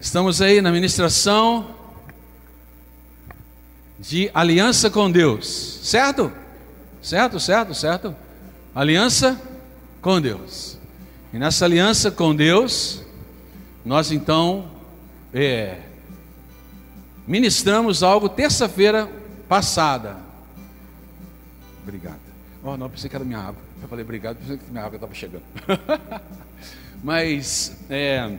Estamos aí na ministração de aliança com Deus, certo? Certo, certo, certo? Aliança com Deus. E nessa aliança com Deus, nós então é, ministramos algo terça-feira passada. Obrigado. Oh, não, pensei que era minha água. Eu falei obrigado, pensei que minha água estava chegando. Mas é,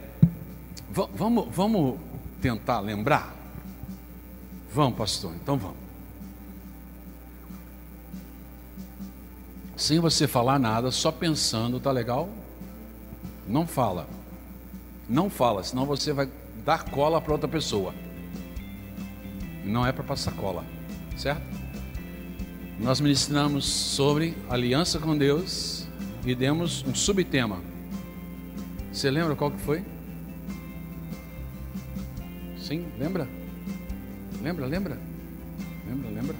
vamos, vamos tentar lembrar? Vamos, pastor, então vamos. Sem você falar nada, só pensando, tá legal? Não fala. Não fala, senão você vai dar cola para outra pessoa. Não é para passar cola, certo? Nós ministramos sobre aliança com Deus e demos um subtema. Você lembra qual que foi? Sim, lembra? Lembra, lembra? Lembra, lembra?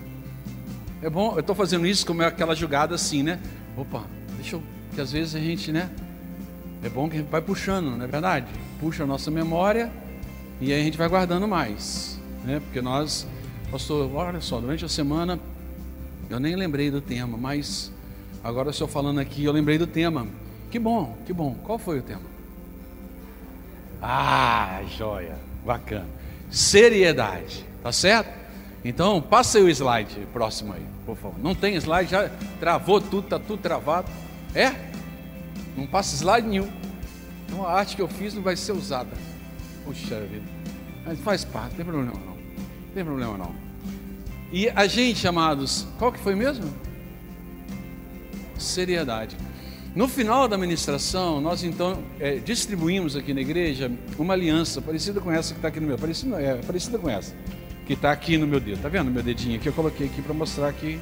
É bom, eu estou fazendo isso como é aquela jogada assim, né? Opa, deixa eu. Que às vezes a gente, né? É bom que a gente vai puxando, não é verdade? Puxa a nossa memória e aí a gente vai guardando mais, né? Porque nós, pastor, olha só, durante a semana eu nem lembrei do tema, mas agora estou falando aqui, eu lembrei do tema. Que bom, que bom. Qual foi o tema? Ah, joia, bacana. Seriedade, tá certo? Então, passa aí o slide próximo aí, por favor. Não tem slide, já travou tudo, tá tudo travado. É? Não passa slide nenhum. Então a arte que eu fiz não vai ser usada. Puxa vida. Mas faz parte, não tem problema não. Não tem problema não. E a gente, amados, qual que foi mesmo? Seriedade. No final da ministração, nós então é, distribuímos aqui na igreja uma aliança parecida com essa que está aqui no meu, parecida, é, parecida com essa que está aqui no meu dedo. Tá vendo meu dedinho aqui? Eu coloquei aqui para mostrar que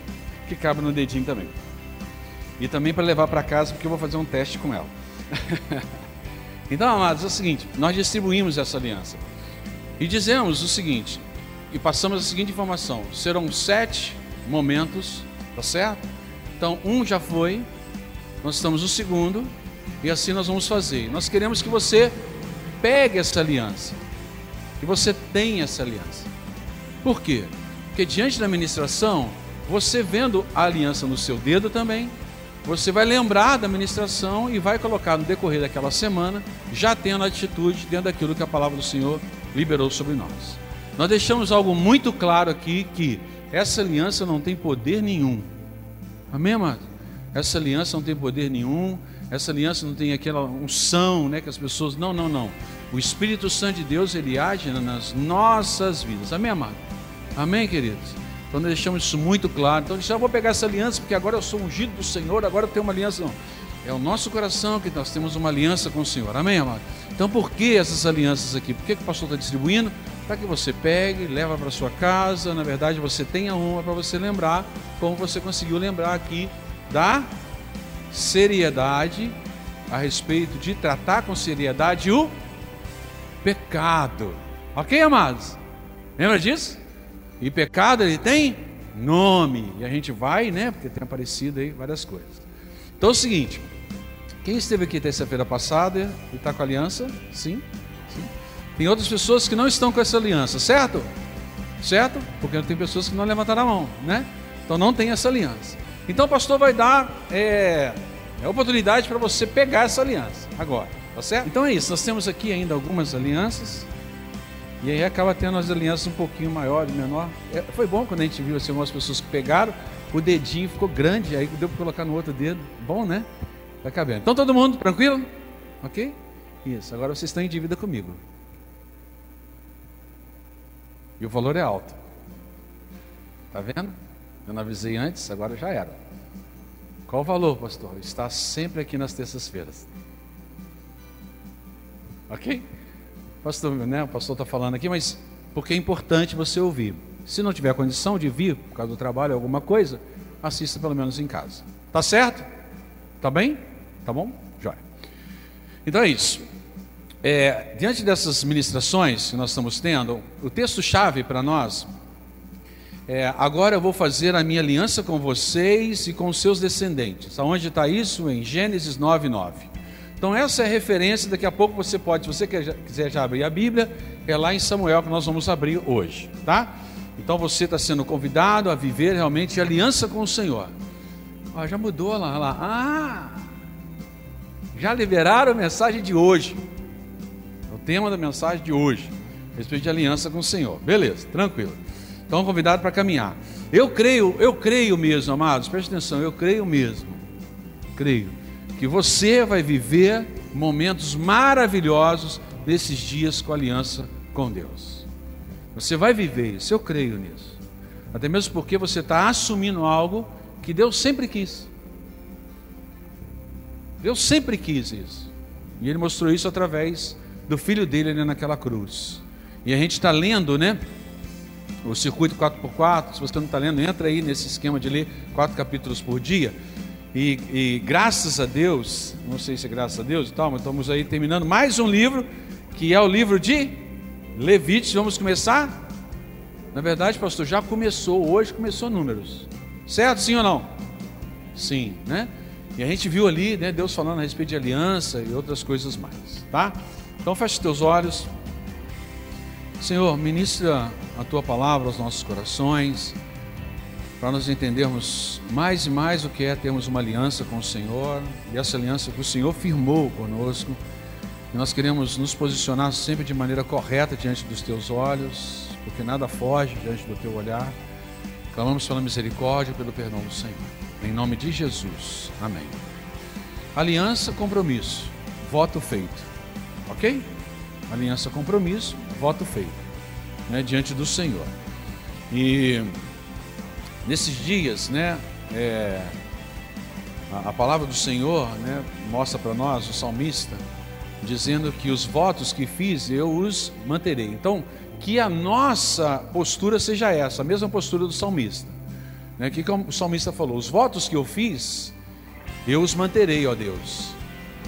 que cabe no dedinho também. E também para levar para casa, porque eu vou fazer um teste com ela. então, amados, é o seguinte: nós distribuímos essa aliança e dizemos o seguinte, e passamos a seguinte informação: serão sete momentos, tá certo? Então, um já foi, nós estamos no segundo, e assim nós vamos fazer. Nós queremos que você pegue essa aliança, que você tenha essa aliança. Por quê? Porque diante da ministração, você vendo a aliança no seu dedo também, você vai lembrar da ministração e vai colocar no decorrer daquela semana, já tendo a atitude dentro daquilo que a palavra do Senhor liberou sobre nós. Nós deixamos algo muito claro aqui que essa aliança não tem poder nenhum. Amém, amado? Essa aliança não tem poder nenhum, essa aliança não tem aquela unção, né, que as pessoas, não, não, não. O Espírito Santo de Deus, ele age nas nossas vidas. Amém, amado? Amém, queridos? Então nós deixamos isso muito claro. Então eu vou pegar essa aliança, porque agora eu sou ungido do Senhor, agora eu tenho uma aliança. Não. É o nosso coração que nós temos uma aliança com o Senhor. Amém, amado? Então por que essas alianças aqui? Por que, que o pastor está distribuindo? Para que você pegue, leva para sua casa. Na verdade, você tenha uma para você lembrar, como você conseguiu lembrar aqui da seriedade a respeito de tratar com seriedade o pecado. Ok, amados? Lembra disso? E pecado ele tem nome. E a gente vai, né? Porque tem aparecido aí várias coisas. Então é o seguinte: quem esteve aqui terça-feira passada e está com aliança? Sim, sim. Tem outras pessoas que não estão com essa aliança, certo? Certo? Porque tem pessoas que não levantaram a mão, né? Então não tem essa aliança. Então o pastor vai dar é, é oportunidade para você pegar essa aliança agora, tá certo? Então é isso, nós temos aqui ainda algumas alianças. E aí acaba tendo as alianças um pouquinho maior menor. É, foi bom quando a gente viu assim, algumas pessoas que pegaram, o dedinho ficou grande, aí deu para colocar no outro dedo. Bom, né? Vai cabendo. Então todo mundo tranquilo? Ok? Isso, agora vocês estão em dívida comigo. E o valor é alto. Tá vendo? Eu não avisei antes, agora já era. Qual o valor, pastor? Está sempre aqui nas terças-feiras. Ok? Pastor, né, o pastor está falando aqui, mas porque é importante você ouvir. Se não tiver condição de vir por causa do trabalho, alguma coisa, assista pelo menos em casa. Tá certo? Tá bem? Tá bom? Jóia. Então é isso. É, diante dessas ministrações que nós estamos tendo, o texto-chave para nós é, agora eu vou fazer a minha aliança com vocês e com os seus descendentes. Aonde está isso? Em Gênesis 9, 9. Então essa é a referência, daqui a pouco você pode, se você quiser já abrir a Bíblia, é lá em Samuel que nós vamos abrir hoje, tá? Então você está sendo convidado a viver realmente aliança com o Senhor. Ah, já mudou lá, lá. Ah! Já liberaram a mensagem de hoje. É o tema da mensagem de hoje. Respeito de aliança com o Senhor. Beleza, tranquilo. Então convidado para caminhar. Eu creio, eu creio mesmo, amados, preste atenção, eu creio mesmo. Creio que você vai viver momentos maravilhosos nesses dias com aliança com Deus. Você vai viver isso, eu creio nisso. Até mesmo porque você está assumindo algo que Deus sempre quis. Deus sempre quis isso. E Ele mostrou isso através do filho dele ali naquela cruz. E a gente está lendo, né? O circuito 4x4. Se você não está lendo, entra aí nesse esquema de ler quatro capítulos por dia. E, e, graças a Deus, não sei se é graças a Deus e tal, mas estamos aí terminando mais um livro, que é o livro de Levíticos. Vamos começar? Na verdade, pastor, já começou, hoje começou números. Certo, sim ou não? Sim, né? E a gente viu ali, né, Deus falando a respeito de aliança e outras coisas mais, tá? Então feche teus olhos. Senhor, ministra a tua palavra aos nossos corações para nós entendermos mais e mais o que é termos uma aliança com o Senhor e essa aliança que o Senhor firmou conosco. E nós queremos nos posicionar sempre de maneira correta diante dos teus olhos, porque nada foge diante do teu olhar. Clamamos pela misericórdia e pelo perdão do Senhor. Em nome de Jesus. Amém. Aliança, compromisso, voto feito. Ok? Aliança, compromisso, voto feito. Né, diante do Senhor. E Nesses dias, né, é, a, a, palavra do Senhor né, mostra para nós, o salmista, dizendo que os votos que fiz eu os manterei. Então, que a nossa postura seja essa, a mesma postura do salmista. Né? Que o salmista falou: Os votos que eu fiz, eu os manterei, ó Deus.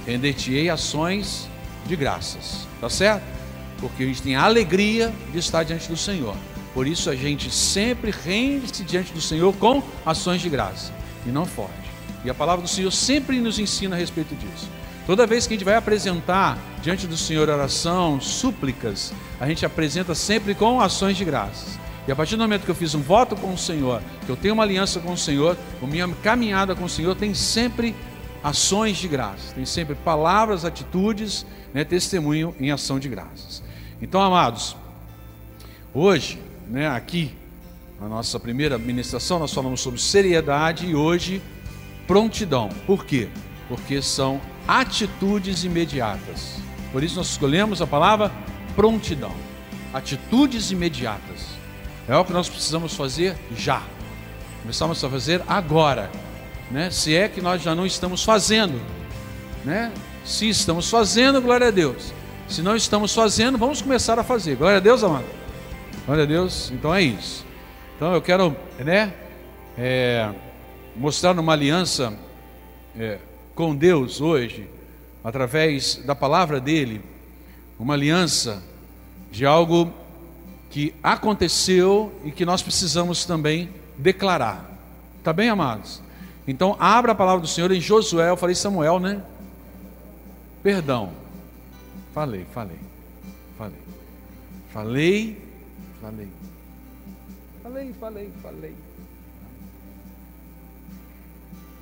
Render-te-ei ações de graças. Tá certo? Porque a gente tem a alegria de estar diante do Senhor. Por isso a gente sempre rende-se diante do Senhor com ações de graça e não forte. E a palavra do Senhor sempre nos ensina a respeito disso. Toda vez que a gente vai apresentar diante do Senhor oração, súplicas, a gente apresenta sempre com ações de graças. E a partir do momento que eu fiz um voto com o Senhor, que eu tenho uma aliança com o Senhor, a minha caminhada com o Senhor tem sempre ações de graças, tem sempre palavras, atitudes, né, testemunho em ação de graças. Então, amados, hoje né, aqui, na nossa primeira ministração, nós falamos sobre seriedade e hoje prontidão. Por quê? Porque são atitudes imediatas. Por isso nós escolhemos a palavra prontidão. Atitudes imediatas. É o que nós precisamos fazer já. Começamos a fazer agora. Né? Se é que nós já não estamos fazendo. Né? Se estamos fazendo, glória a Deus. Se não estamos fazendo, vamos começar a fazer. Glória a Deus, amado. Glória a Deus. Então é isso. Então eu quero, né, é, mostrar uma aliança é, com Deus hoje, através da palavra dele, uma aliança de algo que aconteceu e que nós precisamos também declarar. Tá bem, amados? Então, abra a palavra do Senhor em Josué. Eu falei Samuel, né? Perdão. Falei, falei. Falei. Falei Falei. Falei, falei, falei.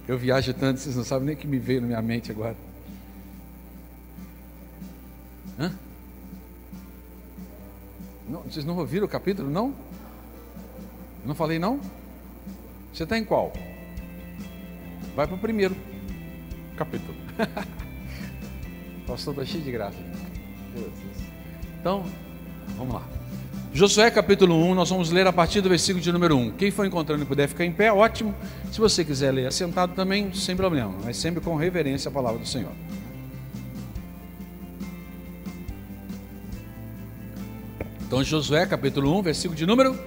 Eu viajo tanto, vocês não sabem nem o que me veio na minha mente agora. Hã? Não, vocês não ouviram o capítulo, não? não falei, não? Você está em qual? Vai para o primeiro capítulo. pastor está cheio de graça. Então, vamos lá. Josué capítulo 1, nós vamos ler a partir do versículo de número 1. Quem for encontrando e puder ficar em pé, ótimo. Se você quiser ler assentado também, sem problema, mas sempre com reverência à palavra do Senhor. Então, Josué capítulo 1, versículo de número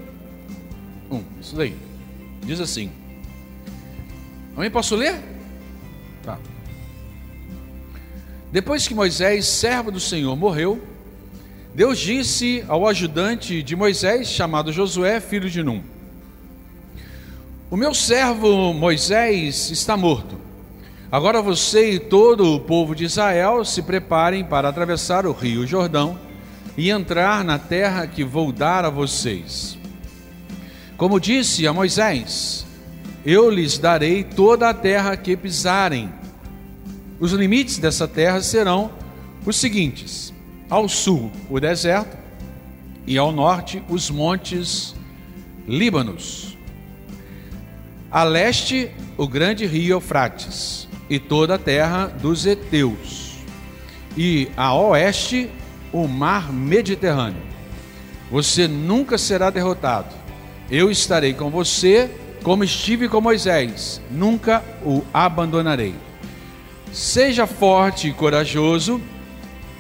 1. Isso daí. Diz assim. Também posso ler? Tá. Depois que Moisés, servo do Senhor, morreu, Deus disse ao ajudante de Moisés, chamado Josué, filho de Num: O meu servo Moisés está morto, Agora você e todo o povo de Israel se preparem para atravessar o rio Jordão e entrar na terra que vou dar a vocês. Como disse a Moisés, eu lhes darei toda a terra que pisarem. Os limites dessa terra serão os seguintes: ao sul, o deserto, e ao norte, os montes Líbanos. A leste, o grande rio Eufrates e toda a terra dos heteus. E a oeste, o mar Mediterrâneo. Você nunca será derrotado. Eu estarei com você, como estive com Moisés, nunca o abandonarei. Seja forte e corajoso,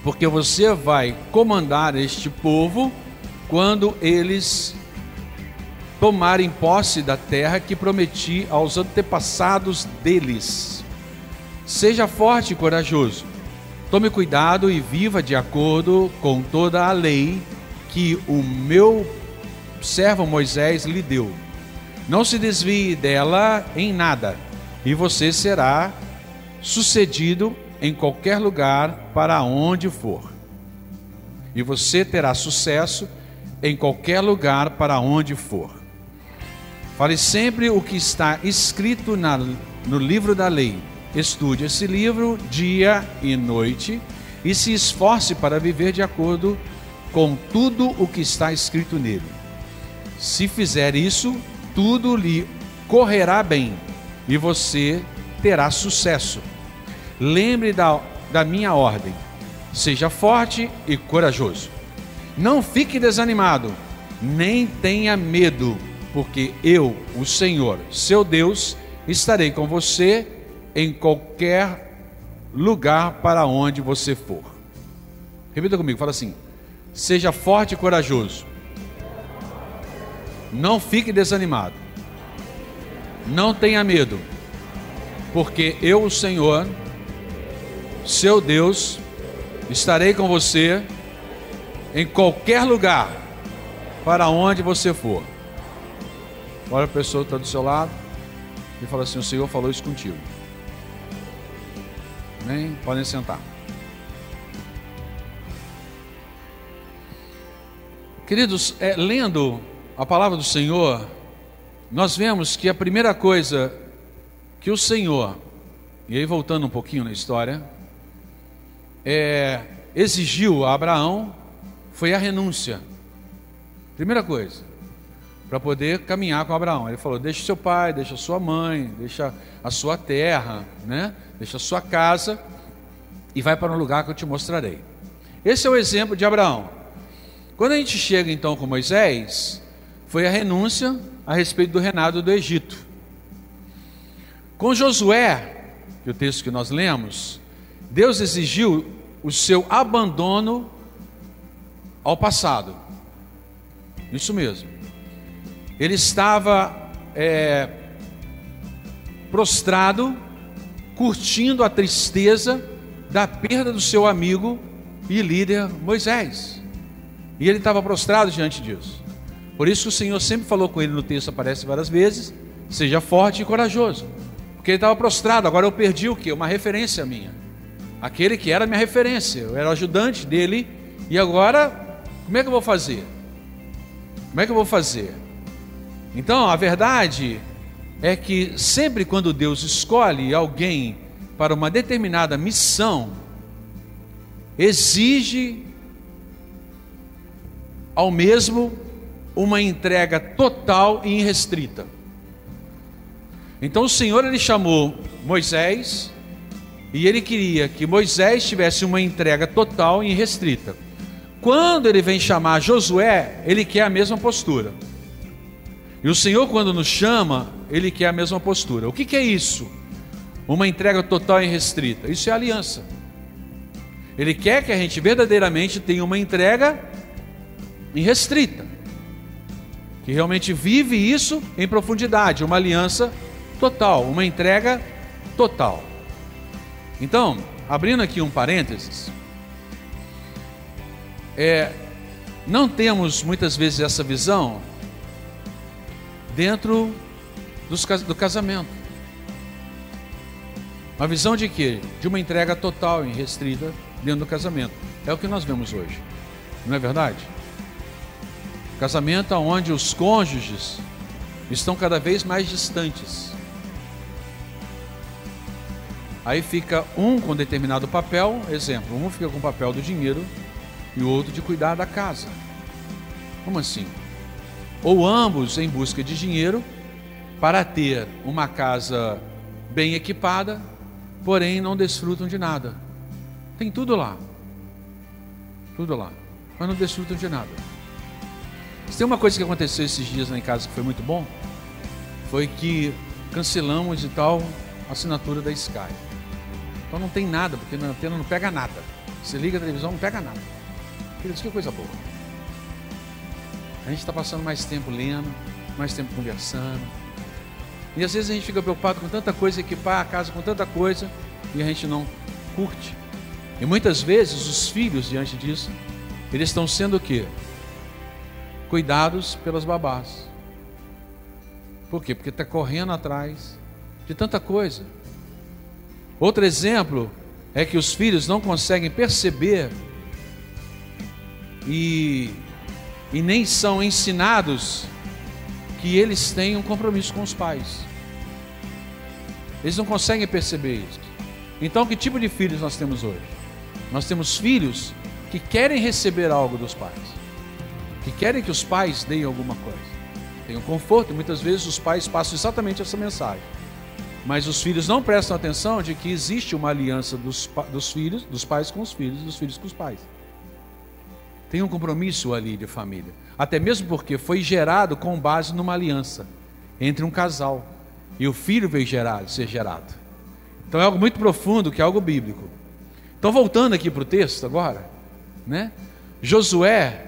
porque você vai comandar este povo quando eles tomarem posse da terra que prometi aos antepassados deles. Seja forte e corajoso. Tome cuidado e viva de acordo com toda a lei que o meu servo Moisés lhe deu. Não se desvie dela em nada, e você será sucedido em qualquer lugar para onde for. E você terá sucesso em qualquer lugar para onde for. Fale sempre o que está escrito na, no livro da lei. Estude esse livro dia e noite e se esforce para viver de acordo com tudo o que está escrito nele. Se fizer isso, tudo lhe correrá bem e você terá sucesso. Lembre da, da minha ordem. Seja forte e corajoso. Não fique desanimado, nem tenha medo porque eu, o Senhor, seu Deus, estarei com você em qualquer lugar para onde você for. Repita comigo, fala assim: seja forte e corajoso. Não fique desanimado. Não tenha medo, porque eu, o Senhor, seu Deus, estarei com você em qualquer lugar para onde você for. Olha a pessoa que está do seu lado e fala assim: O Senhor falou isso contigo. Amém? Podem sentar. Queridos, é, lendo a palavra do Senhor, nós vemos que a primeira coisa que o Senhor, e aí voltando um pouquinho na história, é, exigiu a Abraão foi a renúncia. Primeira coisa para poder caminhar com Abraão. Ele falou: deixa seu pai, deixa sua mãe, deixa a sua terra, né? deixa a sua casa e vai para um lugar que eu te mostrarei. Esse é o exemplo de Abraão. Quando a gente chega então com Moisés, foi a renúncia a respeito do reinado do Egito. Com Josué, que é o texto que nós lemos, Deus exigiu o seu abandono ao passado. Isso mesmo ele estava é, prostrado, curtindo a tristeza da perda do seu amigo e líder Moisés. E ele estava prostrado diante disso. Por isso o Senhor sempre falou com ele no texto, aparece várias vezes: seja forte e corajoso. Porque ele estava prostrado, agora eu perdi o que? Uma referência minha. Aquele que era minha referência, eu era ajudante dele, e agora, como é que eu vou fazer? Como é que eu vou fazer? Então, a verdade é que sempre quando Deus escolhe alguém para uma determinada missão, exige ao mesmo uma entrega total e irrestrita. Então o Senhor ele chamou Moisés e ele queria que Moisés tivesse uma entrega total e irrestrita. Quando ele vem chamar Josué, ele quer a mesma postura. E o Senhor, quando nos chama, Ele quer a mesma postura. O que, que é isso? Uma entrega total e restrita. Isso é aliança. Ele quer que a gente verdadeiramente tenha uma entrega irrestrita. Que realmente vive isso em profundidade, uma aliança total, uma entrega total. Então, abrindo aqui um parênteses, é, não temos muitas vezes essa visão dentro dos, do casamento. Uma visão de quê? De uma entrega total e restrita dentro do casamento. É o que nós vemos hoje. Não é verdade? Casamento onde os cônjuges estão cada vez mais distantes. Aí fica um com determinado papel, exemplo, um fica com o papel do dinheiro e o outro de cuidar da casa. Como assim? Ou ambos em busca de dinheiro para ter uma casa bem equipada, porém não desfrutam de nada. Tem tudo lá. Tudo lá. Mas não desfrutam de nada. Se tem uma coisa que aconteceu esses dias lá em casa que foi muito bom, foi que cancelamos e tal a assinatura da Sky. Então não tem nada, porque na antena não pega nada. Você liga a televisão, não pega nada. Isso que coisa boa. A gente está passando mais tempo lendo, mais tempo conversando. E às vezes a gente fica preocupado com tanta coisa, equipar a casa com tanta coisa, e a gente não curte. E muitas vezes os filhos, diante disso, eles estão sendo o quê? Cuidados pelas babás. Por quê? Porque está correndo atrás de tanta coisa. Outro exemplo é que os filhos não conseguem perceber e, e nem são ensinados que eles têm um compromisso com os pais. Eles não conseguem perceber isso. Então, que tipo de filhos nós temos hoje? Nós temos filhos que querem receber algo dos pais, que querem que os pais deem alguma coisa. Tem conforto, e muitas vezes os pais passam exatamente essa mensagem. Mas os filhos não prestam atenção de que existe uma aliança dos, dos filhos, dos pais com os filhos, dos filhos com os pais. Tem um compromisso ali de família. Até mesmo porque foi gerado com base numa aliança entre um casal. E o filho veio ser gerado. Então é algo muito profundo, que é algo bíblico. Então voltando aqui para o texto agora, né? Josué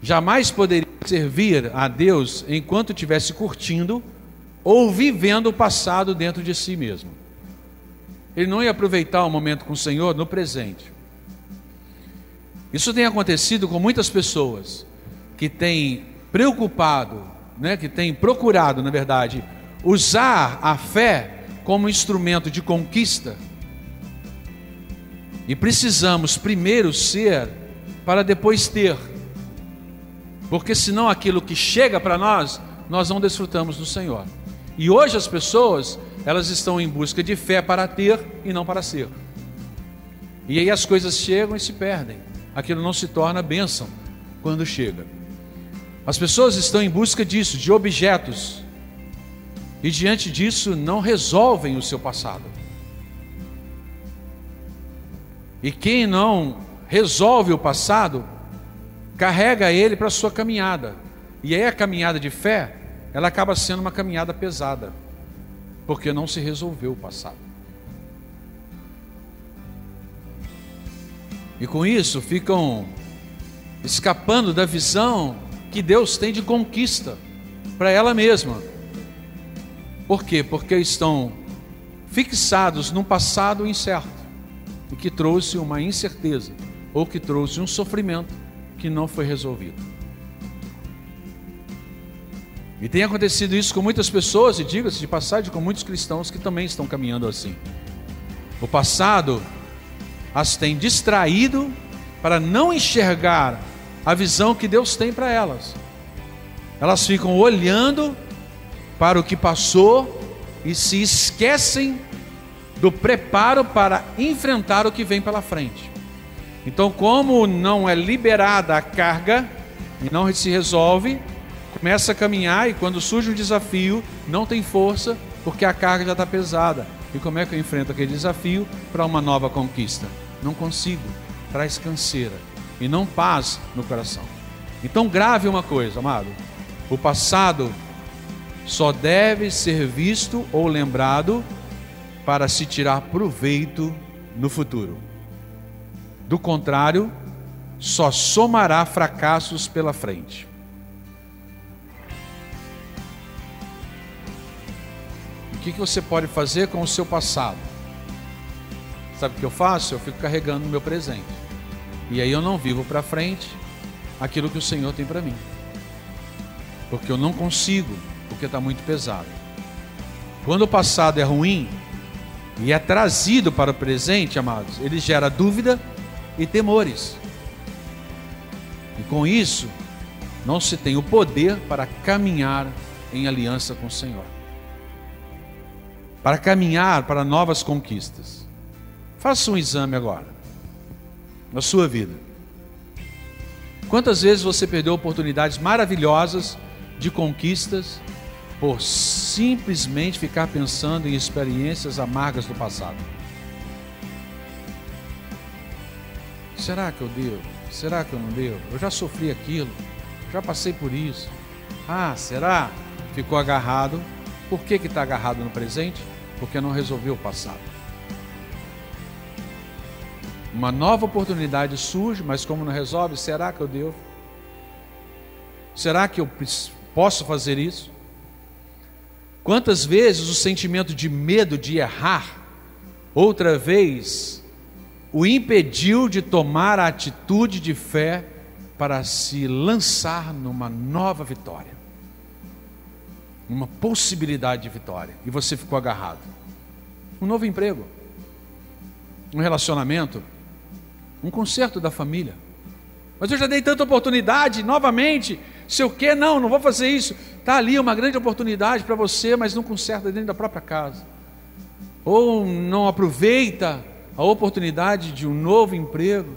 jamais poderia servir a Deus enquanto estivesse curtindo ou vivendo o passado dentro de si mesmo. Ele não ia aproveitar o momento com o Senhor no presente. Isso tem acontecido com muitas pessoas que têm preocupado, né, que têm procurado, na verdade, usar a fé como instrumento de conquista. E precisamos primeiro ser para depois ter. Porque senão aquilo que chega para nós, nós não desfrutamos do Senhor. E hoje as pessoas, elas estão em busca de fé para ter e não para ser. E aí as coisas chegam e se perdem. Aquilo não se torna bênção quando chega. As pessoas estão em busca disso, de objetos. E diante disso não resolvem o seu passado. E quem não resolve o passado, carrega ele para a sua caminhada. E aí a caminhada de fé ela acaba sendo uma caminhada pesada, porque não se resolveu o passado. E com isso ficam escapando da visão que Deus tem de conquista para ela mesma. Por quê? Porque estão fixados num passado incerto e que trouxe uma incerteza ou que trouxe um sofrimento que não foi resolvido. E tem acontecido isso com muitas pessoas, e diga-se de passagem, com muitos cristãos que também estão caminhando assim. O passado as tem distraído para não enxergar a visão que Deus tem para elas. Elas ficam olhando para o que passou e se esquecem do preparo para enfrentar o que vem pela frente. Então, como não é liberada a carga e não se resolve, começa a caminhar e quando surge um desafio, não tem força porque a carga já está pesada. E como é que eu enfrento aquele desafio para uma nova conquista? Não consigo. Traz canseira e não paz no coração. Então, grave uma coisa, amado: o passado só deve ser visto ou lembrado para se tirar proveito no futuro. Do contrário, só somará fracassos pela frente. Que, que você pode fazer com o seu passado? Sabe o que eu faço? Eu fico carregando o meu presente. E aí eu não vivo para frente aquilo que o Senhor tem para mim. Porque eu não consigo, porque está muito pesado. Quando o passado é ruim, e é trazido para o presente, amados, ele gera dúvida e temores. E com isso, não se tem o poder para caminhar em aliança com o Senhor. Para caminhar para novas conquistas. Faça um exame agora, na sua vida. Quantas vezes você perdeu oportunidades maravilhosas de conquistas por simplesmente ficar pensando em experiências amargas do passado? Será que eu devo? Será que eu não devo? Eu já sofri aquilo, já passei por isso. Ah, será? Ficou agarrado. Por que está agarrado no presente? Porque não resolveu o passado. Uma nova oportunidade surge, mas como não resolve, será que eu devo? Será que eu posso fazer isso? Quantas vezes o sentimento de medo de errar, outra vez, o impediu de tomar a atitude de fé para se lançar numa nova vitória, uma possibilidade de vitória, e você ficou agarrado. Um novo emprego, um relacionamento, um conserto da família. Mas eu já dei tanta oportunidade, novamente, se eu quer, não, não vou fazer isso. Está ali uma grande oportunidade para você, mas não conserta dentro da própria casa. Ou não aproveita a oportunidade de um novo emprego,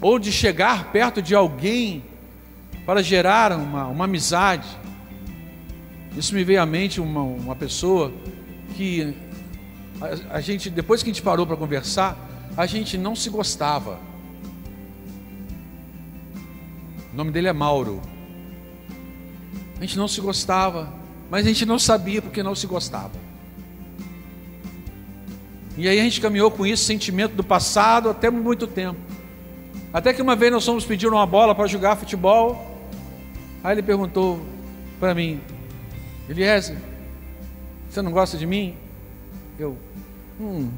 ou de chegar perto de alguém para gerar uma, uma amizade. Isso me veio à mente uma, uma pessoa que a, a gente, depois que a gente parou para conversar, a gente não se gostava. O nome dele é Mauro. A gente não se gostava, mas a gente não sabia porque não se gostava. E aí a gente caminhou com isso, sentimento do passado, até muito tempo. Até que uma vez nós fomos pedir uma bola para jogar futebol. Aí ele perguntou para mim, Eliezer, você não gosta de mim? Eu, hum.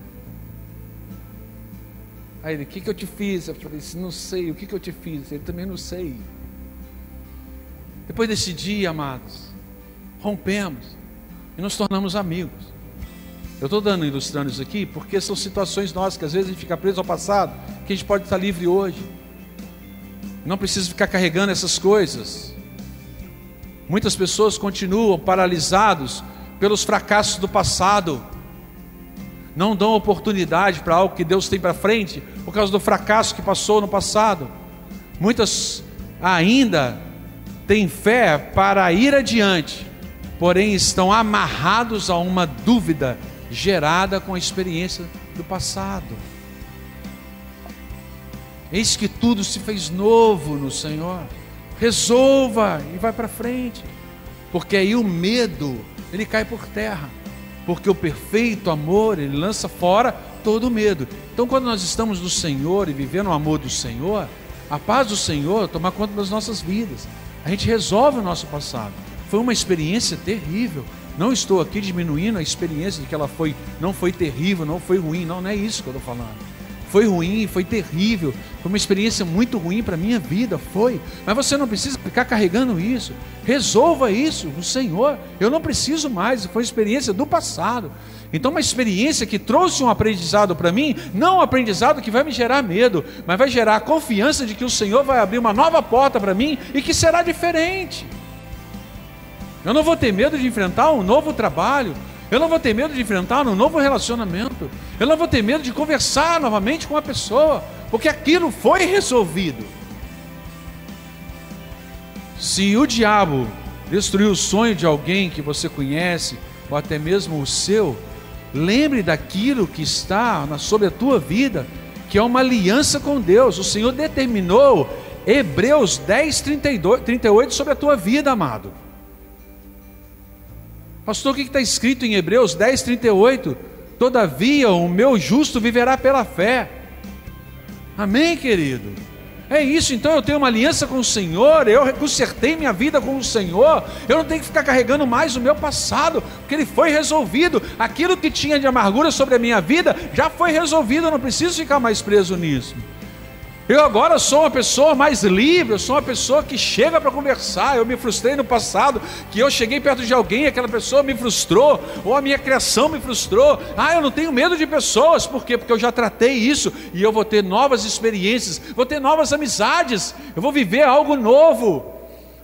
Aí ele, o que, que eu te fiz? Eu falei assim, não sei, o que, que eu te fiz? Ele também não sei. Depois desse dia, amados, rompemos e nos tornamos amigos. Eu estou dando ilustrando isso aqui porque são situações nossas que às vezes a gente fica preso ao passado, que a gente pode estar livre hoje. Não precisa ficar carregando essas coisas. Muitas pessoas continuam paralisados pelos fracassos do passado. Não dão oportunidade para algo que Deus tem para frente por causa do fracasso que passou no passado. Muitas ainda têm fé para ir adiante, porém estão amarrados a uma dúvida gerada com a experiência do passado. Eis que tudo se fez novo no Senhor. Resolva e vai para frente. Porque aí o medo, ele cai por terra. Porque o perfeito amor, ele lança fora todo o medo. Então, quando nós estamos no Senhor e vivendo o amor do Senhor, a paz do Senhor toma conta das nossas vidas. A gente resolve o nosso passado. Foi uma experiência terrível, não estou aqui diminuindo a experiência de que ela foi, não foi terrível, não foi ruim, não, não é isso que eu estou falando. Foi ruim, foi terrível, foi uma experiência muito ruim para a minha vida, foi. Mas você não precisa ficar carregando isso. Resolva isso no Senhor. Eu não preciso mais, foi experiência do passado. Então, uma experiência que trouxe um aprendizado para mim, não um aprendizado que vai me gerar medo, mas vai gerar a confiança de que o Senhor vai abrir uma nova porta para mim e que será diferente. Eu não vou ter medo de enfrentar um novo trabalho. Eu não vou ter medo de enfrentar um novo relacionamento. Eu não vou ter medo de conversar novamente com uma pessoa, porque aquilo foi resolvido. Se o diabo destruiu o sonho de alguém que você conhece, ou até mesmo o seu, lembre daquilo que está sobre a tua vida, que é uma aliança com Deus. O Senhor determinou Hebreus 10, 32, 38 sobre a tua vida, amado. Pastor, o que está escrito em Hebreus 10, 38? Todavia o meu justo viverá pela fé. Amém, querido? É isso, então eu tenho uma aliança com o Senhor, eu consertei minha vida com o Senhor, eu não tenho que ficar carregando mais o meu passado, porque ele foi resolvido. Aquilo que tinha de amargura sobre a minha vida já foi resolvido, eu não preciso ficar mais preso nisso. Eu agora sou uma pessoa mais livre, eu sou uma pessoa que chega para conversar. Eu me frustrei no passado, que eu cheguei perto de alguém, aquela pessoa me frustrou, ou a minha criação me frustrou. Ah, eu não tenho medo de pessoas, por quê? Porque eu já tratei isso e eu vou ter novas experiências, vou ter novas amizades, eu vou viver algo novo.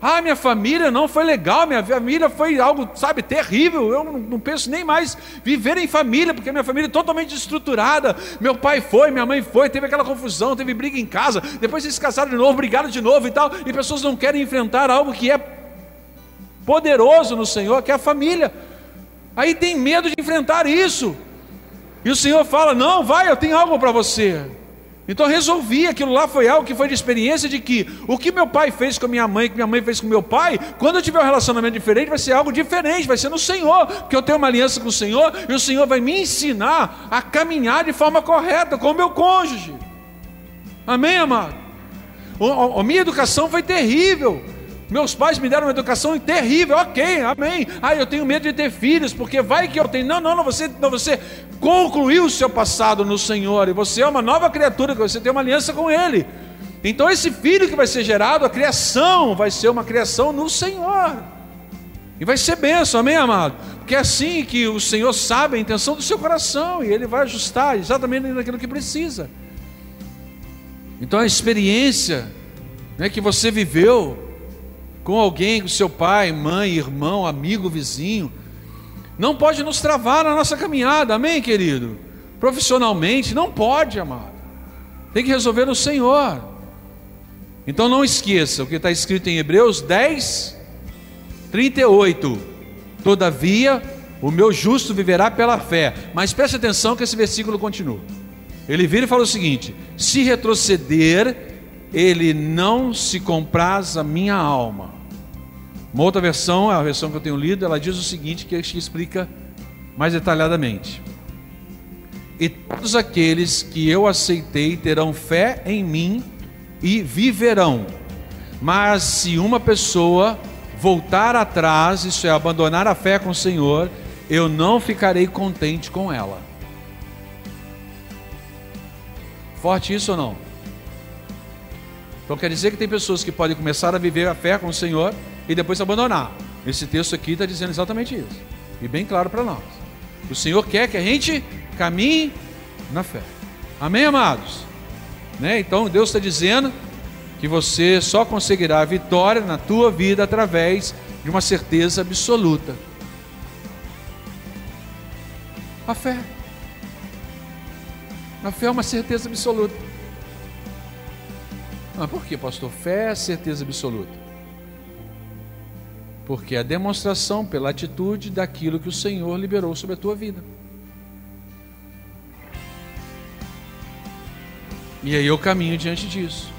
Ah, minha família não foi legal, minha família foi algo, sabe, terrível. Eu não, penso nem mais viver em família, porque minha família é totalmente estruturada. Meu pai foi, minha mãe foi, teve aquela confusão, teve briga em casa. Depois eles se casaram de novo, brigaram de novo e tal. E pessoas não querem enfrentar algo que é poderoso no Senhor, que é a família. Aí tem medo de enfrentar isso. E o Senhor fala: Não, vai, eu tenho algo para você. Então resolvi, aquilo lá foi algo que foi de experiência de que o que meu pai fez com a minha mãe, que minha mãe fez com meu pai, quando eu tiver um relacionamento diferente, vai ser algo diferente, vai ser no Senhor, porque eu tenho uma aliança com o Senhor e o Senhor vai me ensinar a caminhar de forma correta com o meu cônjuge. Amém, amado? A minha educação foi terrível. Meus pais me deram uma educação terrível, ok, amém. Ah, eu tenho medo de ter filhos, porque vai que eu tenho. Não, não, não, você, não, você concluiu o seu passado no Senhor, e você é uma nova criatura, você tem uma aliança com Ele. Então, esse filho que vai ser gerado, a criação, vai ser uma criação no Senhor. E vai ser benção, amém, amado? Porque é assim que o Senhor sabe a intenção do seu coração, e Ele vai ajustar exatamente naquilo que precisa. Então, a experiência né, que você viveu, com alguém, com seu pai, mãe, irmão, amigo, vizinho, não pode nos travar na nossa caminhada, amém, querido? Profissionalmente, não pode, amado. Tem que resolver no Senhor. Então não esqueça o que está escrito em Hebreus 10, 38. Todavia, o meu justo viverá pela fé. Mas preste atenção que esse versículo continua. Ele vira e fala o seguinte: se retroceder, ele não se compraz a minha alma. Uma outra versão, a versão que eu tenho lido, ela diz o seguinte, que explica mais detalhadamente. E todos aqueles que eu aceitei terão fé em mim e viverão. Mas se uma pessoa voltar atrás, isso é abandonar a fé com o Senhor, eu não ficarei contente com ela. Forte isso ou não? Então quer dizer que tem pessoas que podem começar a viver a fé com o Senhor e depois abandonar. Esse texto aqui está dizendo exatamente isso. E bem claro para nós. O Senhor quer que a gente caminhe na fé. Amém, amados? Né? Então Deus está dizendo que você só conseguirá a vitória na tua vida através de uma certeza absoluta. A fé. A fé é uma certeza absoluta. Mas por que, pastor? Fé é certeza absoluta. Porque é a demonstração pela atitude daquilo que o Senhor liberou sobre a tua vida. E aí eu caminho diante disso.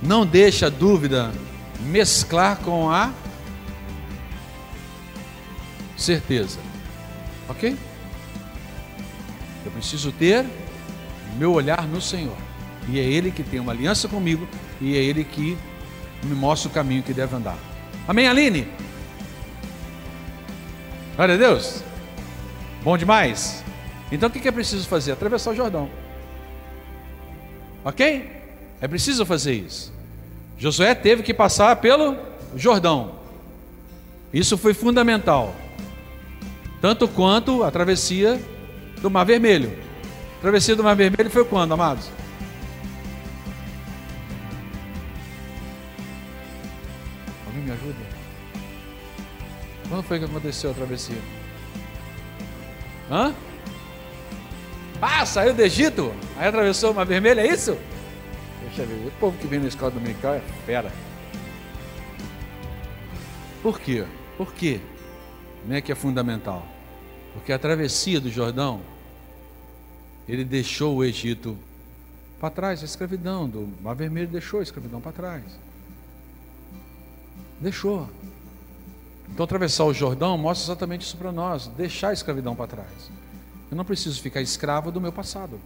Não deixa a dúvida mesclar com a certeza. Ok? Eu preciso ter meu olhar no Senhor. E é Ele que tem uma aliança comigo e é Ele que me mostra o caminho que deve andar. Amém, Aline? Glória a Deus. Bom demais. Então o que é preciso fazer? Atravessar o Jordão. Ok? É preciso fazer isso. Josué teve que passar pelo Jordão. Isso foi fundamental. Tanto quanto a travessia do Mar Vermelho. A travessia do Mar Vermelho foi quando, amados? Quando foi que aconteceu a travessia? Hã? Ah, saiu do Egito? Aí atravessou uma vermelha, é isso? Deixa eu ver. O povo que vem na escola dominical é fera. Por quê? Por quê? Não é que é fundamental? Porque a travessia do Jordão, ele deixou o Egito para trás, a escravidão do Mar Vermelho deixou a escravidão para trás. Deixou. Então, atravessar o Jordão mostra exatamente isso para nós: deixar a escravidão para trás. Eu não preciso ficar escravo do meu passado.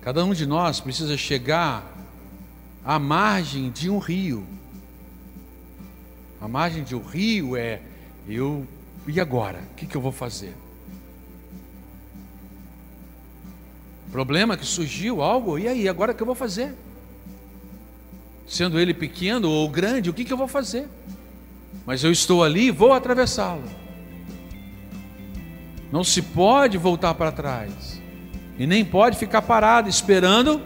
Cada um de nós precisa chegar à margem de um rio. A margem de um rio é eu e agora? O que, que eu vou fazer? Problema que surgiu algo, e aí, agora o que eu vou fazer? Sendo ele pequeno ou grande, o que, que eu vou fazer? Mas eu estou ali e vou atravessá-lo. Não se pode voltar para trás. E nem pode ficar parado esperando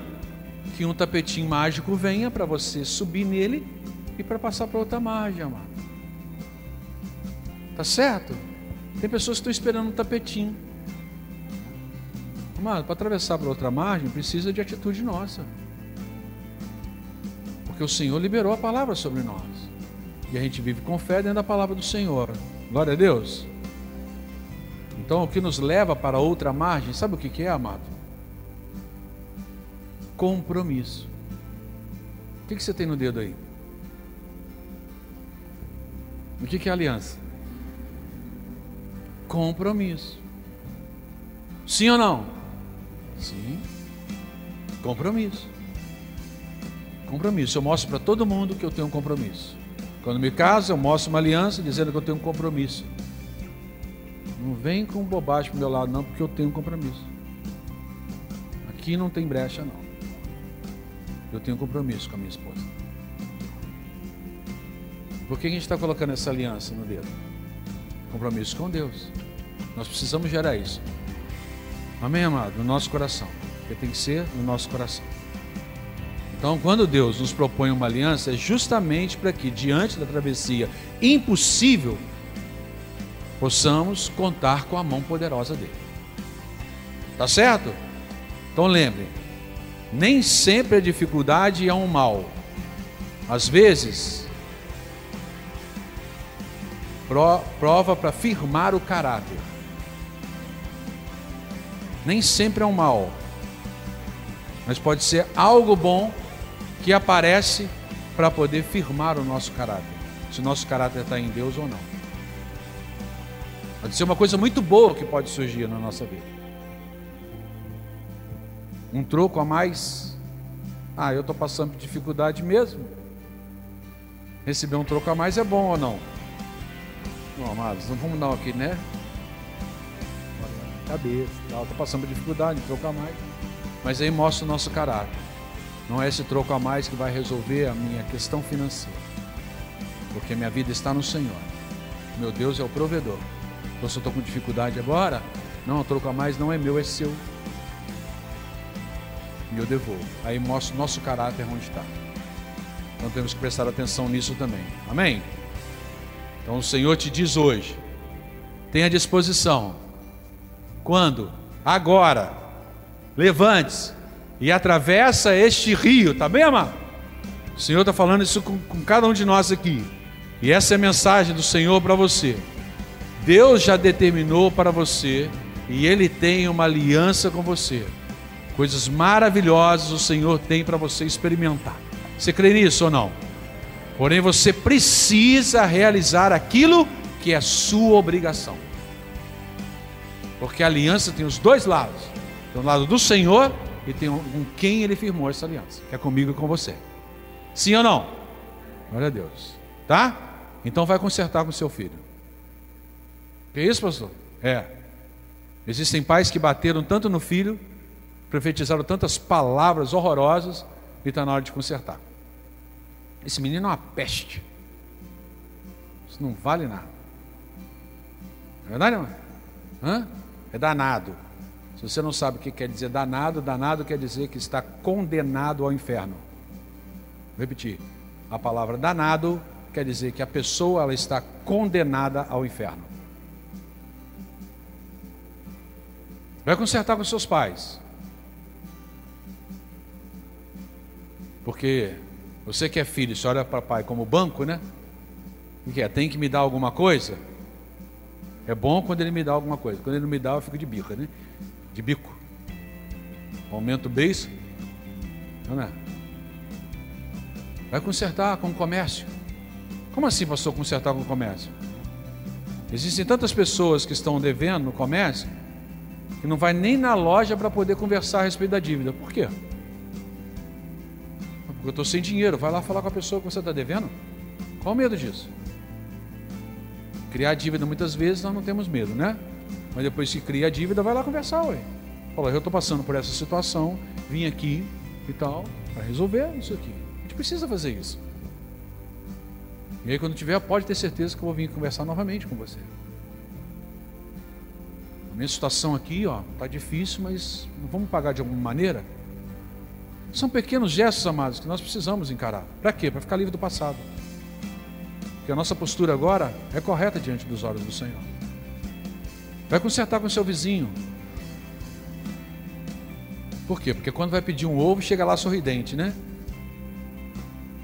que um tapetinho mágico venha para você subir nele e para passar para outra margem, amado. Tá certo? Tem pessoas que estão esperando um tapetinho. Amado, para atravessar para outra margem precisa de atitude nossa. Porque o Senhor liberou a palavra sobre nós. E a gente vive com fé dentro da palavra do Senhor. Glória a Deus. Então, o que nos leva para outra margem, sabe o que é, amado? Compromisso. O que você tem no dedo aí? O que é aliança? Compromisso. Sim ou não? Sim. Compromisso. Compromisso. Eu mostro para todo mundo que eu tenho um compromisso. Quando me caso, eu mostro uma aliança dizendo que eu tenho um compromisso. Não vem com bobagem pro meu lado, não, porque eu tenho um compromisso. Aqui não tem brecha, não. Eu tenho um compromisso com a minha esposa. Por que a gente está colocando essa aliança no dedo? Compromisso com Deus. Nós precisamos gerar isso. Amém, amado? No nosso coração. Porque tem que ser no nosso coração. Então, quando Deus nos propõe uma aliança, é justamente para que, diante da travessia impossível, possamos contar com a mão poderosa dele. Tá certo? Então lembre, nem sempre a dificuldade é um mal. Às vezes, prova para firmar o caráter. Nem sempre é um mal, mas pode ser algo bom que aparece para poder firmar o nosso caráter, se o nosso caráter está em Deus ou não. Pode ser uma coisa muito boa que pode surgir na nossa vida. Um troco a mais. Ah, eu estou passando por dificuldade mesmo. Receber um troco a mais é bom ou não? Não, amados, não vamos não aqui, né? Cabeça, estou passando por dificuldade, troco a mais. Mas aí mostra o nosso caráter. Não é esse troco a mais que vai resolver a minha questão financeira. Porque minha vida está no Senhor. Meu Deus é o provedor. Então, se eu estou com dificuldade agora, não, o troco a mais não é meu, é seu. E eu devolvo. Aí mostra o nosso caráter onde está. Então temos que prestar atenção nisso também. Amém? Então o Senhor te diz hoje: tenha disposição. Quando? Agora. Levante-se e atravessa este rio, tá bem, amado? O Senhor está falando isso com, com cada um de nós aqui. E essa é a mensagem do Senhor para você. Deus já determinou para você e Ele tem uma aliança com você. Coisas maravilhosas o Senhor tem para você experimentar. Você crê nisso ou não? Porém, você precisa realizar aquilo que é sua obrigação. Porque a aliança tem os dois lados: tem o lado do Senhor e tem com quem Ele firmou essa aliança, que é comigo e com você. Sim ou não? Glória a Deus. Tá? Então vai consertar com seu filho. Que é isso, pastor? É. Existem pais que bateram tanto no filho, profetizaram tantas palavras horrorosas, e está na hora de consertar. Esse menino é uma peste. Isso não vale nada. Não é verdade, irmão? Hã? É danado. Se você não sabe o que quer dizer danado, danado quer dizer que está condenado ao inferno. Vou repetir. A palavra danado quer dizer que a pessoa ela está condenada ao inferno. Vai consertar com seus pais. Porque você que é filho, você olha para pai como banco, né? O que é? Tem que me dar alguma coisa? É bom quando ele me dá alguma coisa. Quando ele não me dá, eu fico de bico, né? De bico. Aumento o beijo. Não é? Vai consertar com o comércio. Como assim, pastor, consertar com o comércio? Existem tantas pessoas que estão devendo no comércio que não vai nem na loja para poder conversar a respeito da dívida. Por quê? Porque eu estou sem dinheiro. Vai lá falar com a pessoa que você está devendo. Qual o medo disso? Criar dívida muitas vezes nós não temos medo, né? Mas depois que cria a dívida, vai lá conversar, ué. Fala, eu estou passando por essa situação, vim aqui e tal, para resolver isso aqui. A gente precisa fazer isso. E aí, quando tiver, pode ter certeza que eu vou vir conversar novamente com você. A minha situação aqui, ó, tá difícil, mas vamos pagar de alguma maneira? São pequenos gestos, amados, que nós precisamos encarar. Para quê? Para ficar livre do passado. Porque a nossa postura agora é correta diante dos olhos do Senhor. Vai consertar com seu vizinho. Por quê? Porque quando vai pedir um ovo, chega lá sorridente, né?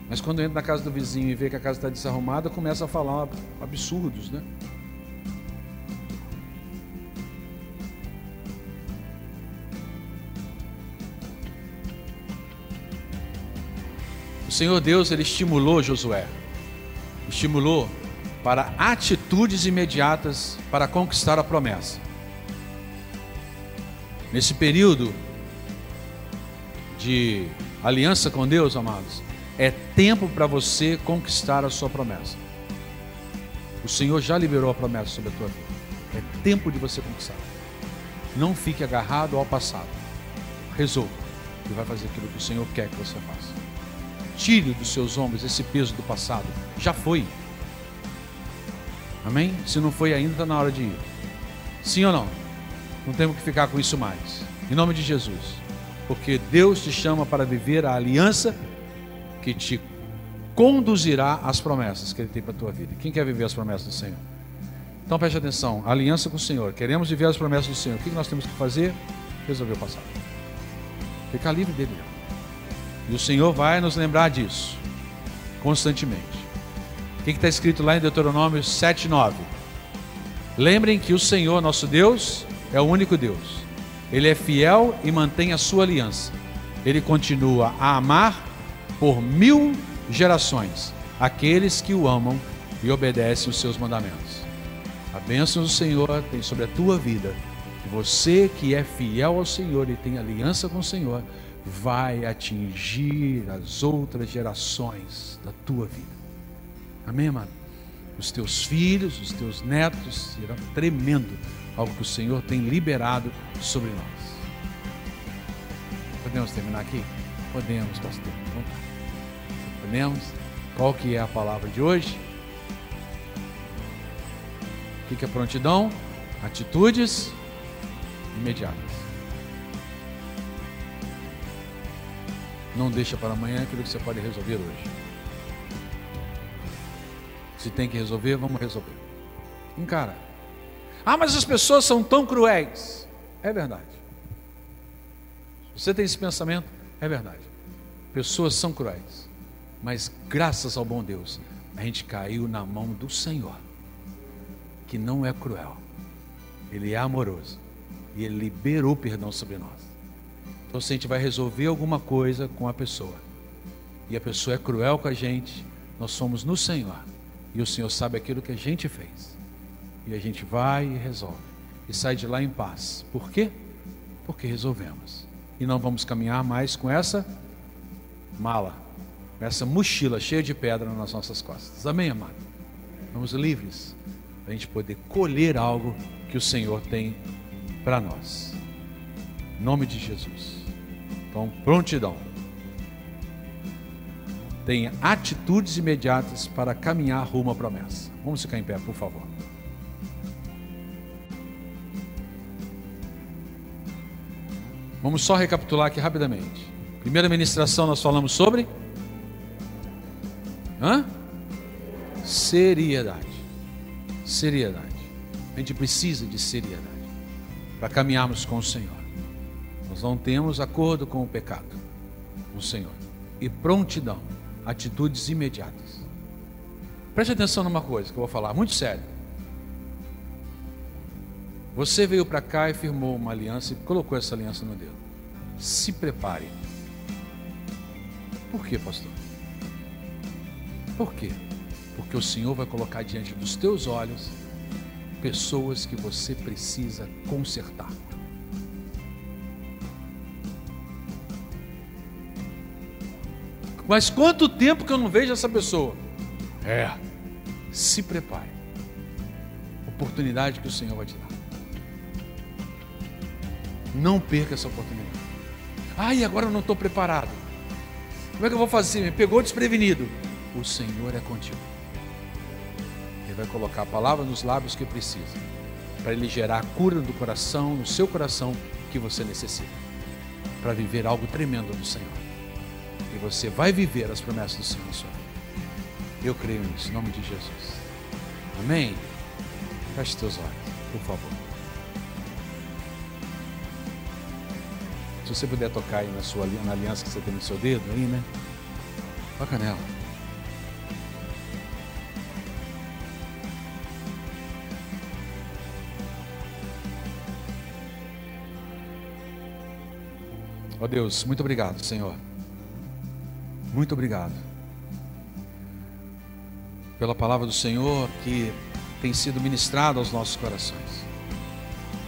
Mas quando entra na casa do vizinho e vê que a casa está desarrumada, começa a falar absurdos, né? O Senhor Deus, ele estimulou Josué. Estimulou para atitudes imediatas para conquistar a promessa. Nesse período de aliança com Deus, amados, é tempo para você conquistar a sua promessa. O Senhor já liberou a promessa sobre a tua vida. É tempo de você conquistar. Não fique agarrado ao passado. Resolva e vai fazer aquilo que o Senhor quer que você faça. Tire dos seus ombros esse peso do passado. Já foi. Amém? Se não foi ainda, está na hora de ir. Sim ou não? Não temos que ficar com isso mais. Em nome de Jesus. Porque Deus te chama para viver a aliança que te conduzirá às promessas que Ele tem para a tua vida. Quem quer viver as promessas do Senhor? Então preste atenção, aliança com o Senhor. Queremos viver as promessas do Senhor. O que nós temos que fazer? Resolver o passado. Ficar livre dele. E o Senhor vai nos lembrar disso constantemente. O que está escrito lá em Deuteronômio 7,9? Lembrem que o Senhor, nosso Deus, é o único Deus. Ele é fiel e mantém a sua aliança. Ele continua a amar por mil gerações aqueles que o amam e obedecem os seus mandamentos. A bênção do Senhor tem sobre a tua vida. Você que é fiel ao Senhor e tem aliança com o Senhor, vai atingir as outras gerações da tua vida. Amém, amado? Os teus filhos, os teus netos serão tremendo algo que o Senhor tem liberado sobre nós. Podemos terminar aqui? Podemos, pastor. Entendemos? Qual que é a palavra de hoje? O que é prontidão? Atitudes imediatas. Não deixa para amanhã aquilo que você pode resolver hoje. Se tem que resolver, vamos resolver. Encara. Ah, mas as pessoas são tão cruéis. É verdade. Você tem esse pensamento? É verdade. Pessoas são cruéis. Mas graças ao bom Deus, a gente caiu na mão do Senhor, que não é cruel, Ele é amoroso e Ele liberou perdão sobre nós. Então, se a gente vai resolver alguma coisa com a pessoa e a pessoa é cruel com a gente, nós somos no Senhor e o Senhor sabe aquilo que a gente fez. E a gente vai e resolve e sai de lá em paz. Por quê? Porque resolvemos. E não vamos caminhar mais com essa mala com essa mochila cheia de pedra nas nossas costas. Amém, amado? Vamos livres para a gente poder colher algo que o Senhor tem para nós. Em nome de Jesus. Então, prontidão. Tenha atitudes imediatas para caminhar rumo à promessa. Vamos ficar em pé, por favor. Vamos só recapitular aqui rapidamente. Primeira ministração nós falamos sobre Hã? Seriedade. Seriedade. A gente precisa de seriedade para caminharmos com o Senhor. Nós não temos acordo com o pecado, com o Senhor. E prontidão, atitudes imediatas. Preste atenção numa coisa que eu vou falar, muito sério. Você veio para cá e firmou uma aliança e colocou essa aliança no dedo. Se prepare. Por quê, pastor? Por quê? Porque o Senhor vai colocar diante dos teus olhos pessoas que você precisa consertar. Mas quanto tempo que eu não vejo essa pessoa? É, se prepare. Oportunidade que o Senhor vai te dar. Não perca essa oportunidade. Ai, agora eu não estou preparado. Como é que eu vou fazer? Me pegou desprevenido. O Senhor é contigo. Ele vai colocar a palavra nos lábios que precisa, para ele gerar a cura do coração, no seu coração, que você necessita, para viver algo tremendo do Senhor. Você vai viver as promessas do Senhor na sua vida. Eu creio nisso, em nome de Jesus. Amém? Feche teus olhos, por favor. Se você puder tocar aí na sua na aliança que você tem no seu dedo aí, né? Toca nela. Ó oh Deus, muito obrigado, Senhor. Muito obrigado pela palavra do Senhor que tem sido ministrada aos nossos corações.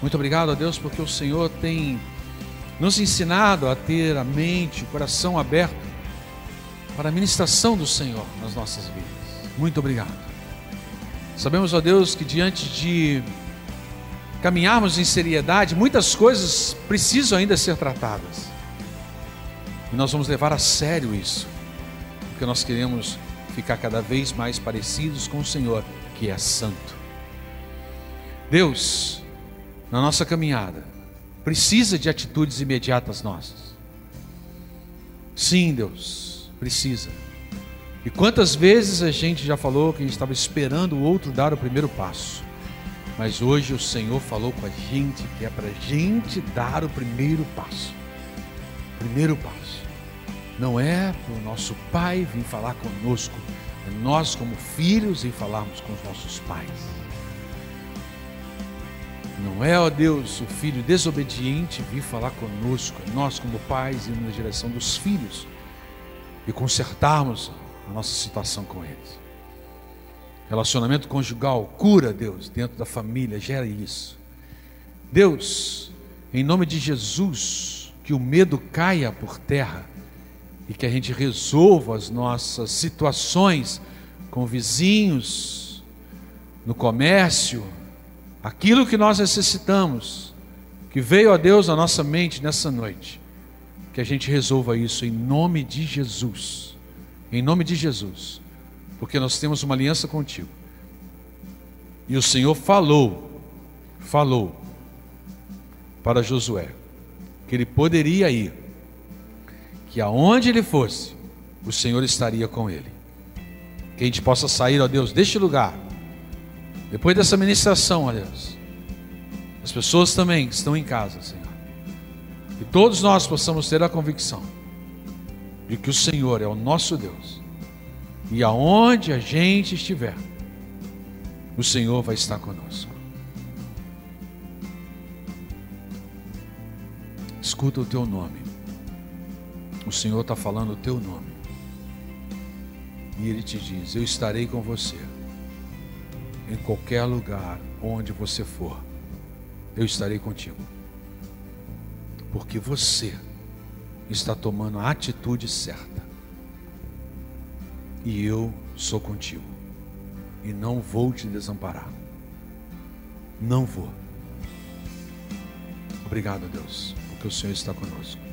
Muito obrigado a Deus porque o Senhor tem nos ensinado a ter a mente, o coração aberto para a ministração do Senhor nas nossas vidas. Muito obrigado. Sabemos, ó Deus, que diante de caminharmos em seriedade, muitas coisas precisam ainda ser tratadas. E nós vamos levar a sério isso, porque nós queremos ficar cada vez mais parecidos com o Senhor, que é santo. Deus, na nossa caminhada, precisa de atitudes imediatas nossas. Sim, Deus, precisa. E quantas vezes a gente já falou que a gente estava esperando o outro dar o primeiro passo. Mas hoje o Senhor falou com a gente que é para a gente dar o primeiro passo. Primeiro passo. Não é para o nosso pai vir falar conosco, é nós, como filhos, ir falarmos com os nossos pais. Não é, ó Deus, o filho desobediente vir falar conosco, é nós, como pais, irmos na direção dos filhos e consertarmos a nossa situação com eles. Relacionamento conjugal, cura, Deus, dentro da família, gera isso. Deus, em nome de Jesus, que o medo caia por terra e que a gente resolva as nossas situações com vizinhos, no comércio, aquilo que nós necessitamos, que veio a Deus à nossa mente nessa noite, que a gente resolva isso em nome de Jesus. Em nome de Jesus, porque nós temos uma aliança contigo. E o Senhor falou, falou para Josué que ele poderia ir que aonde ele fosse, o Senhor estaria com ele. Que a gente possa sair, ó Deus, deste lugar. Depois dessa ministração, ó Deus. As pessoas também que estão em casa, Senhor. Que todos nós possamos ter a convicção de que o Senhor é o nosso Deus. E aonde a gente estiver, o Senhor vai estar conosco. Escuta o teu nome. O Senhor está falando o teu nome. E Ele te diz: Eu estarei com você. Em qualquer lugar onde você for, eu estarei contigo. Porque você está tomando a atitude certa. E eu sou contigo. E não vou te desamparar. Não vou. Obrigado, Deus, porque o Senhor está conosco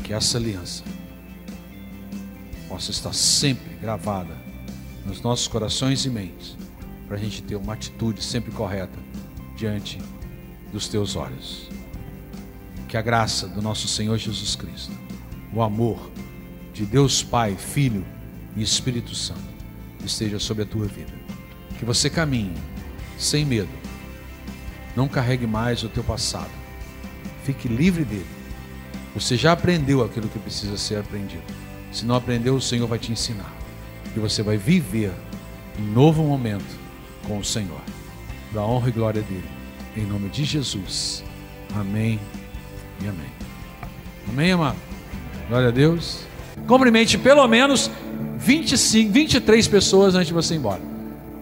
que essa aliança possa estar sempre gravada nos nossos corações e mentes, para a gente ter uma atitude sempre correta diante dos teus olhos. Que a graça do nosso Senhor Jesus Cristo, o amor de Deus Pai, Filho e Espírito Santo esteja sobre a tua vida. Que você caminhe sem medo, não carregue mais o teu passado, fique livre dele você já aprendeu aquilo que precisa ser aprendido. Se não aprendeu, o Senhor vai te ensinar. E você vai viver um novo momento com o Senhor. Da honra e glória dele. Em nome de Jesus. Amém e amém. Amém, amado? Glória a Deus. Cumprimente pelo menos 25, 23 pessoas antes de você ir embora.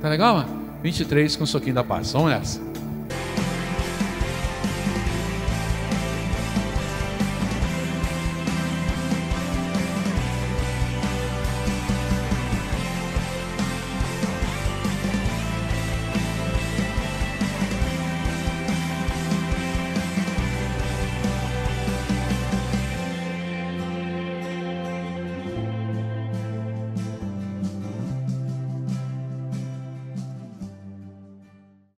Tá legal, mano? 23 com um soquinho da paz. Vamos nessa.